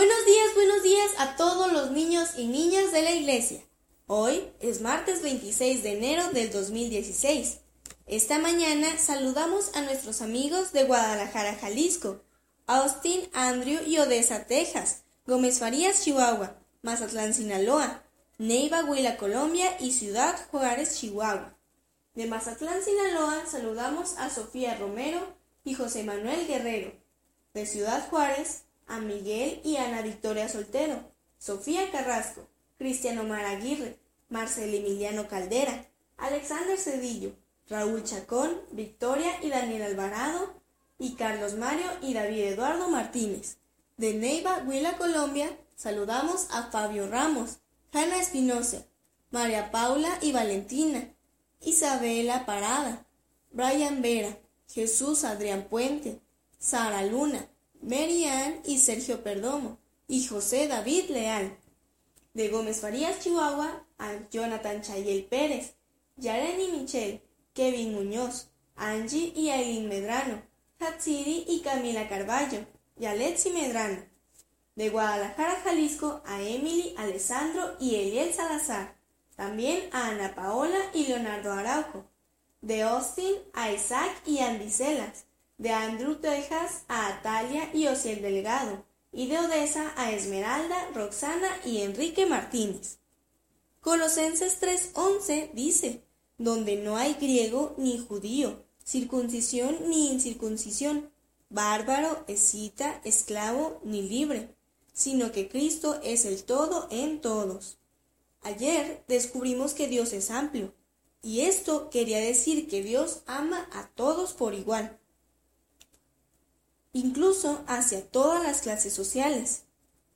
Buenos días, buenos días a todos los niños y niñas de la iglesia. Hoy es martes 26 de enero del 2016. Esta mañana saludamos a nuestros amigos de Guadalajara, Jalisco, Austin, Andrew y Odessa, Texas, Gómez Farías, Chihuahua, Mazatlán, Sinaloa, Neiva, Huila, Colombia y Ciudad Juárez, Chihuahua. De Mazatlán, Sinaloa, saludamos a Sofía Romero y José Manuel Guerrero. De Ciudad Juárez, a Miguel y Ana Victoria Soltero, Sofía Carrasco, Cristiano Mar Aguirre, Marcel Emiliano Caldera, Alexander Cedillo, Raúl Chacón, Victoria y Daniel Alvarado, y Carlos Mario y David Eduardo Martínez. De Neiva, Huila, Colombia, saludamos a Fabio Ramos, Hanna Espinosa, María Paula y Valentina, Isabela Parada, Brian Vera, Jesús Adrián Puente, Sara Luna, Mary Ann y Sergio Perdomo, y José David Leal. De Gómez Farías, Chihuahua, a Jonathan Chayel Pérez, Yareni Michel, Kevin Muñoz, Angie y Aileen Medrano, Hatsiri y Camila Carballo, y Alexi Medrano. De Guadalajara, Jalisco, a Emily, Alessandro y Eliel Salazar. También a Ana Paola y Leonardo Araujo. De Austin, a Isaac y Andy Celas de Andrew, Texas a Atalia y Osiel Delgado, y de Odessa a Esmeralda, Roxana y Enrique Martínez. Colosenses 3:11 dice, donde no hay griego ni judío, circuncisión ni incircuncisión, bárbaro, escita, esclavo ni libre, sino que Cristo es el todo en todos. Ayer descubrimos que Dios es amplio, y esto quería decir que Dios ama a todos por igual incluso hacia todas las clases sociales.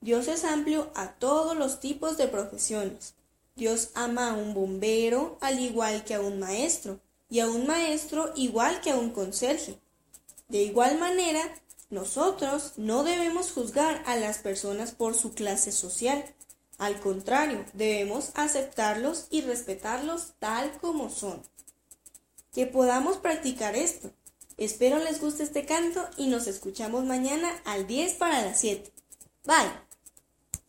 Dios es amplio a todos los tipos de profesiones. Dios ama a un bombero al igual que a un maestro, y a un maestro igual que a un conserje. De igual manera, nosotros no debemos juzgar a las personas por su clase social. Al contrario, debemos aceptarlos y respetarlos tal como son. Que podamos practicar esto Espero les guste este canto y nos escuchamos mañana al 10 para las 7. Bye.